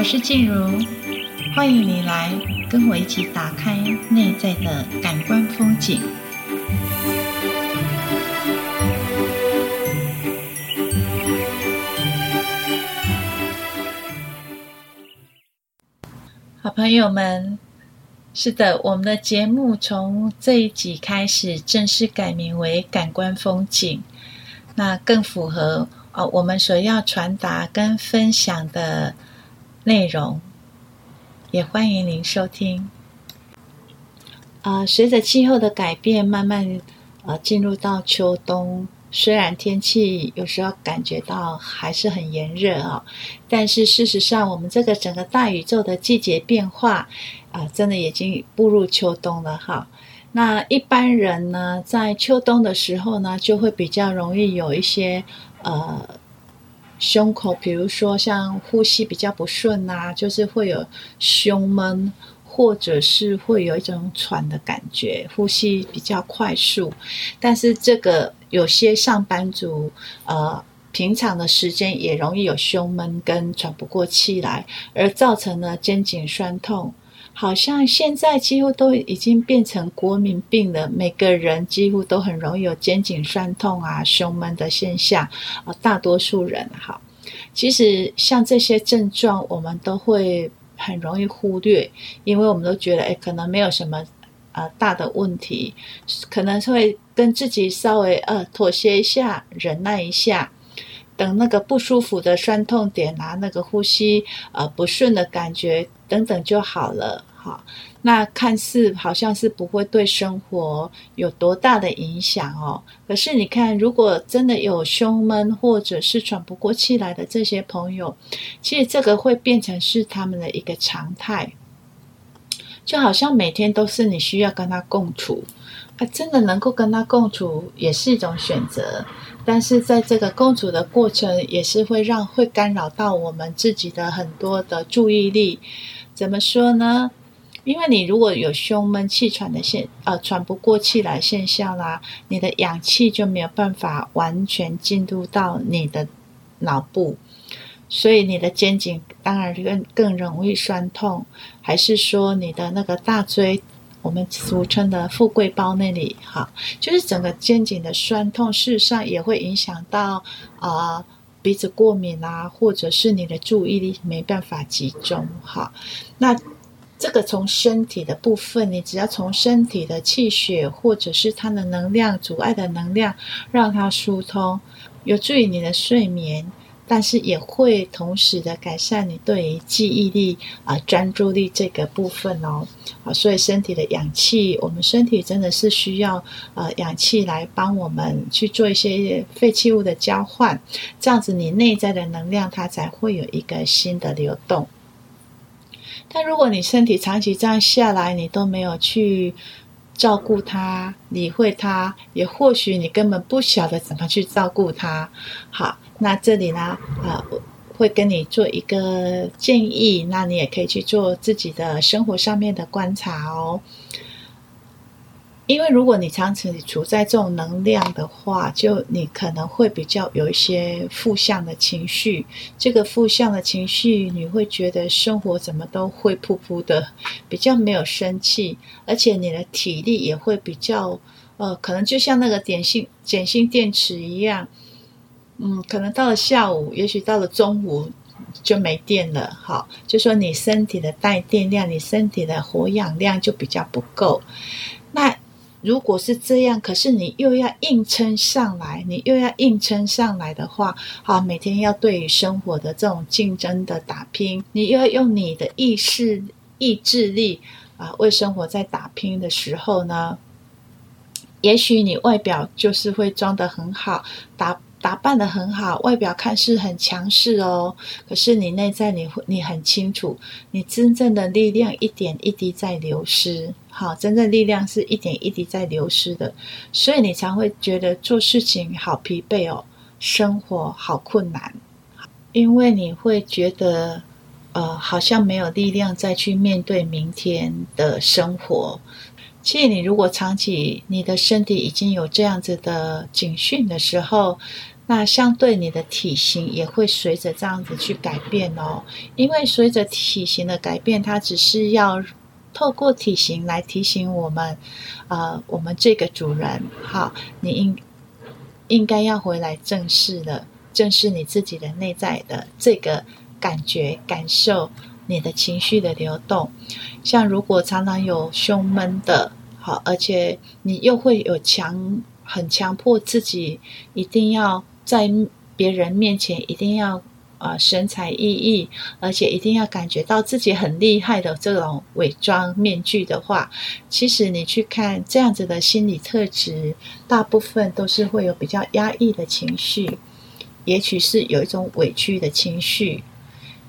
我是静茹，欢迎你来跟我一起打开内在的感官风景。好朋友们，是的，我们的节目从这一集开始正式改名为“感官风景”，那更符合哦我们所要传达跟分享的内容。也欢迎您收听。啊、随着气候的改变，慢慢呃进入到秋冬。虽然天气有时候感觉到还是很炎热啊，但是事实上，我们这个整个大宇宙的季节变化啊，真的已经步入秋冬了哈。那一般人呢，在秋冬的时候呢，就会比较容易有一些呃胸口，比如说像呼吸比较不顺呐，就是会有胸闷。或者是会有一种喘的感觉，呼吸比较快速，但是这个有些上班族，呃，平常的时间也容易有胸闷跟喘不过气来，而造成了肩颈酸痛。好像现在几乎都已经变成国民病了，每个人几乎都很容易有肩颈酸痛啊、胸闷的现象啊，大多数人哈。其实像这些症状，我们都会。很容易忽略，因为我们都觉得，哎，可能没有什么，呃，大的问题，可能会跟自己稍微呃妥协一下，忍耐一下，等那个不舒服的酸痛点啊，那个呼吸呃不顺的感觉等等就好了，哈。那看似好像是不会对生活有多大的影响哦，可是你看，如果真的有胸闷或者是喘不过气来的这些朋友，其实这个会变成是他们的一个常态，就好像每天都是你需要跟他共处，啊，真的能够跟他共处也是一种选择，但是在这个共处的过程，也是会让会干扰到我们自己的很多的注意力，怎么说呢？因为你如果有胸闷气喘的现，呃，喘不过气来现象啦，你的氧气就没有办法完全进入到你的脑部，所以你的肩颈当然更更容易酸痛，还是说你的那个大椎，我们俗称的富贵包那里，哈，就是整个肩颈的酸痛，事实上也会影响到啊、鼻子过敏啊，或者是你的注意力没办法集中，哈，那。这个从身体的部分，你只要从身体的气血或者是它的能量阻碍的能量，让它疏通，有助于你的睡眠，但是也会同时的改善你对于记忆力啊、专注力这个部分哦。啊，所以身体的氧气，我们身体真的是需要呃氧气来帮我们去做一些废弃物的交换，这样子你内在的能量它才会有一个新的流动。但如果你身体长期这样下来，你都没有去照顾它、理会它，也或许你根本不晓得怎么去照顾它。好，那这里呢，呃，会跟你做一个建议，那你也可以去做自己的生活上面的观察哦。因为如果你长期处在这种能量的话，就你可能会比较有一些负向的情绪。这个负向的情绪，你会觉得生活怎么都灰扑扑的，比较没有生气，而且你的体力也会比较，呃，可能就像那个碱性碱性电池一样，嗯，可能到了下午，也许到了中午就没电了。好，就说你身体的带电量，你身体的活氧量就比较不够。那如果是这样，可是你又要硬撑上来，你又要硬撑上来的话，好，每天要对于生活的这种竞争的打拼，你又要用你的意识、意志力啊，为生活在打拼的时候呢，也许你外表就是会装得很好，打打扮得很好，外表看似很强势哦，可是你内在你会你很清楚，你真正的力量一点一滴在流失。好，真正力量是一点一滴在流失的，所以你才会觉得做事情好疲惫哦，生活好困难，因为你会觉得，呃，好像没有力量再去面对明天的生活。其实，你如果长期你的身体已经有这样子的警讯的时候，那相对你的体型也会随着这样子去改变哦。因为随着体型的改变，它只是要透过体型来提醒我们，呃，我们这个主人，好，你应应该要回来正视的，正视你自己的内在的这个感觉、感受，你的情绪的流动。像如果常常有胸闷的，好，而且你又会有强，很强迫自己一定要在别人面前一定要啊、呃、神采奕奕，而且一定要感觉到自己很厉害的这种伪装面具的话，其实你去看这样子的心理特质，大部分都是会有比较压抑的情绪，也许是有一种委屈的情绪，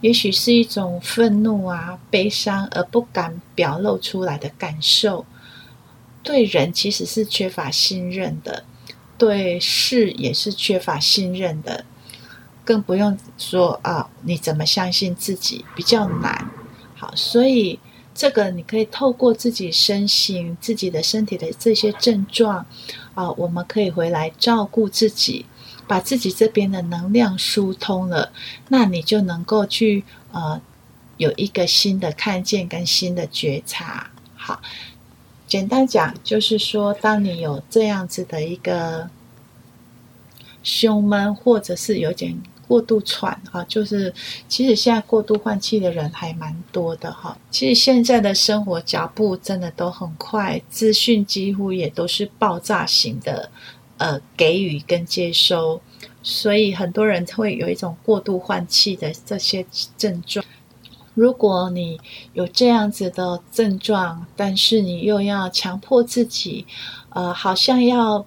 也许是一种愤怒啊、悲伤而不敢表露出来的感受。对人其实是缺乏信任的，对事也是缺乏信任的，更不用说啊，你怎么相信自己比较难。好，所以这个你可以透过自己身形、自己的身体的这些症状啊，我们可以回来照顾自己，把自己这边的能量疏通了，那你就能够去呃有一个新的看见跟新的觉察。好。简单讲，就是说，当你有这样子的一个胸闷，或者是有点过度喘哈，就是其实现在过度换气的人还蛮多的哈。其实现在的生活脚步真的都很快，资讯几乎也都是爆炸型的，呃，给予跟接收，所以很多人会有一种过度换气的这些症状。如果你有这样子的症状，但是你又要强迫自己，呃，好像要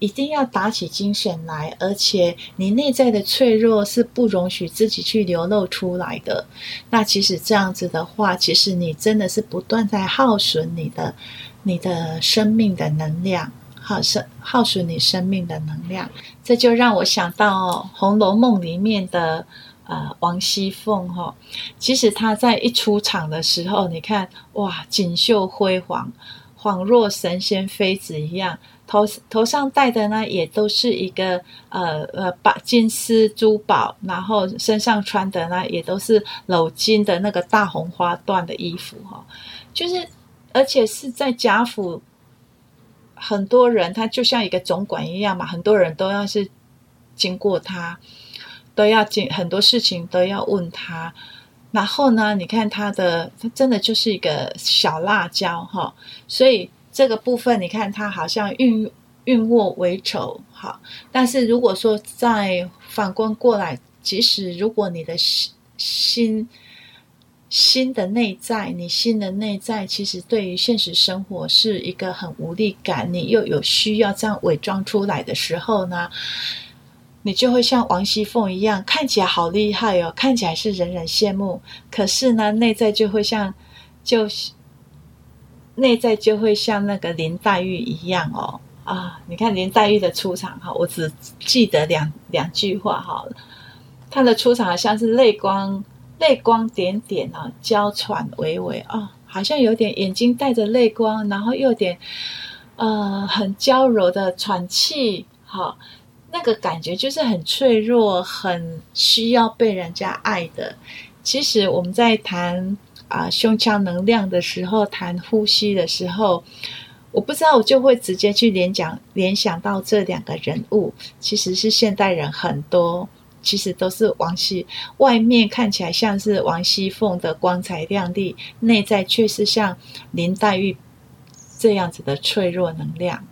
一定要打起精神来，而且你内在的脆弱是不容许自己去流露出来的，那其实这样子的话，其实你真的是不断在耗损你的你的生命的能量，耗损耗损你生命的能量。这就让我想到《红楼梦》里面的。呃，王熙凤哈、其实她在一出场的时候，你看哇，锦绣辉煌，恍若神仙妃子一样，头头上戴的呢，也都是一个呃呃把金丝珠宝，然后身上穿的呢，也都是鎏金的那个大红花缎的衣服哈、就是而且是在贾府，很多人他就像一个总管一样嘛，很多人都要是经过他。都要进很多事情都要问他，然后呢，你看他的，他真的就是一个小辣椒哈，所以这个部分你看他好像运运握为仇哈，但是如果说再反观过来，即使如果你的心心心的内在，你心的内在其实对于现实生活是一个很无力感，你又有需要这样伪装出来的时候呢？你就会像王熙凤一样，看起来好厉害哦，看起来是人人羡慕。可是呢，内在就会像，就是内在就会像那个林黛玉一样哦。啊，你看林黛玉的出场哈，我只记得两两句话哈。她的出场好像是泪光泪光点点啊，娇喘微微啊，好像有点眼睛带着泪光，然后又有点呃很娇柔的喘气，好。那个感觉就是很脆弱，很需要被人家爱的。其实我们在谈啊、胸腔能量的时候，谈呼吸的时候，我不知道我就会直接去联想联想到这两个人物，其实是现代人很多，其实都是王熙，外面看起来像是王熙凤的光彩亮丽，内在却是像林黛玉这样子的脆弱能量。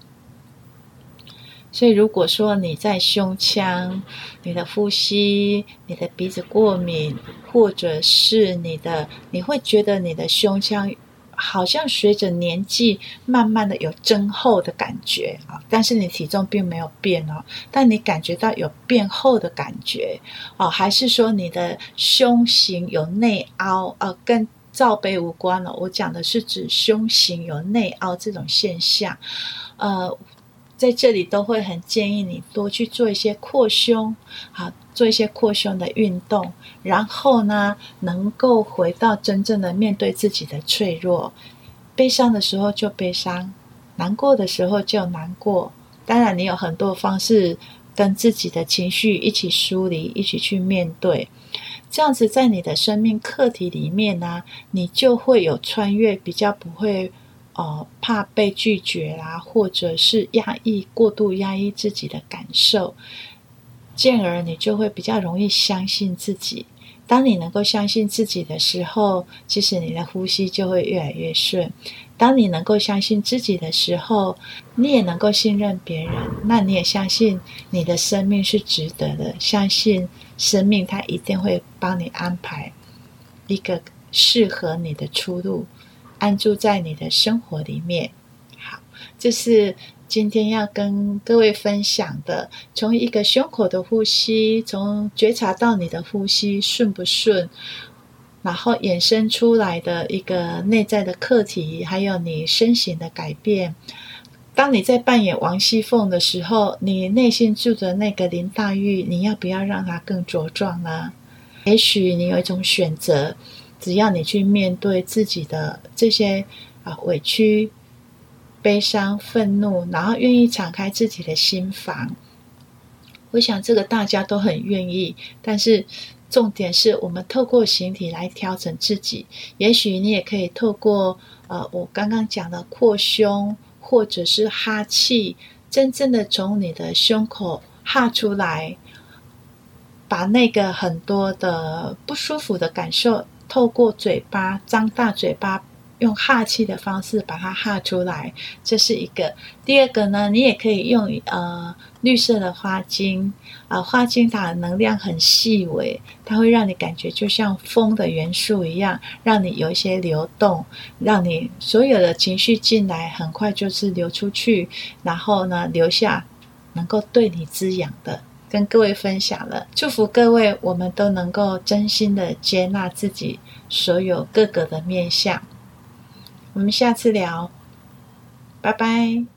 所以，如果说你在胸腔、你的呼吸、你的鼻子过敏，或者是你的，你会觉得你的胸腔好像随着年纪慢慢的有增厚的感觉啊，但是你体重并没有变哦，但你感觉到有变厚的感觉哦，还是说你的胸型有内凹啊？跟罩杯无关了，我讲的是指胸型有内凹这种现象，呃。在这里都会很建议你多去做一些扩胸，好，做一些扩胸的运动，然后呢，能够回到真正的面对自己的脆弱，悲伤的时候就悲伤，难过的时候就难过。当然，你有很多方式跟自己的情绪一起梳理，一起去面对。这样子，在你的生命课题里面呢、你就会有穿越，比较不会哦怕被拒绝啦，或者是压抑过度压抑自己的感受，进而你就会比较容易相信自己。当你能够相信自己的时候，其实你的呼吸就会越来越顺。当你能够相信自己的时候，你也能够信任别人，那你也相信你的生命是值得的，相信生命它一定会帮你安排一个适合你的出路，安住在你的生活里面。好，这是。今天要跟各位分享的，从一个胸口的呼吸，从觉察到你的呼吸顺不顺，然后衍生出来的一个内在的课题，还有你身形的改变。当你在扮演王熙凤的时候，你内心住着那个林黛玉，你要不要让它更茁壮呢？也许你有一种选择，只要你去面对自己的这些啊委屈。悲伤、愤怒，然后愿意敞开自己的心房。我想这个大家都很愿意，但是重点是我们透过形体来调整自己。也许你也可以透过呃，我刚刚讲的扩胸，或者是哈气，真正的从你的胸口哈出来，把那个很多的不舒服的感受，透过嘴巴张大嘴巴。用哈气的方式把它哈出来，这是一个。第二个呢，你也可以用呃绿色的花精啊、花精它的能量很细微，它会让你感觉就像风的元素一样，让你有一些流动，让你所有的情绪进来很快就是流出去，然后呢留下能够对你滋养的，跟各位分享了。祝福各位，我们都能够真心的接纳自己所有各个的面相。我们下次聊，拜拜。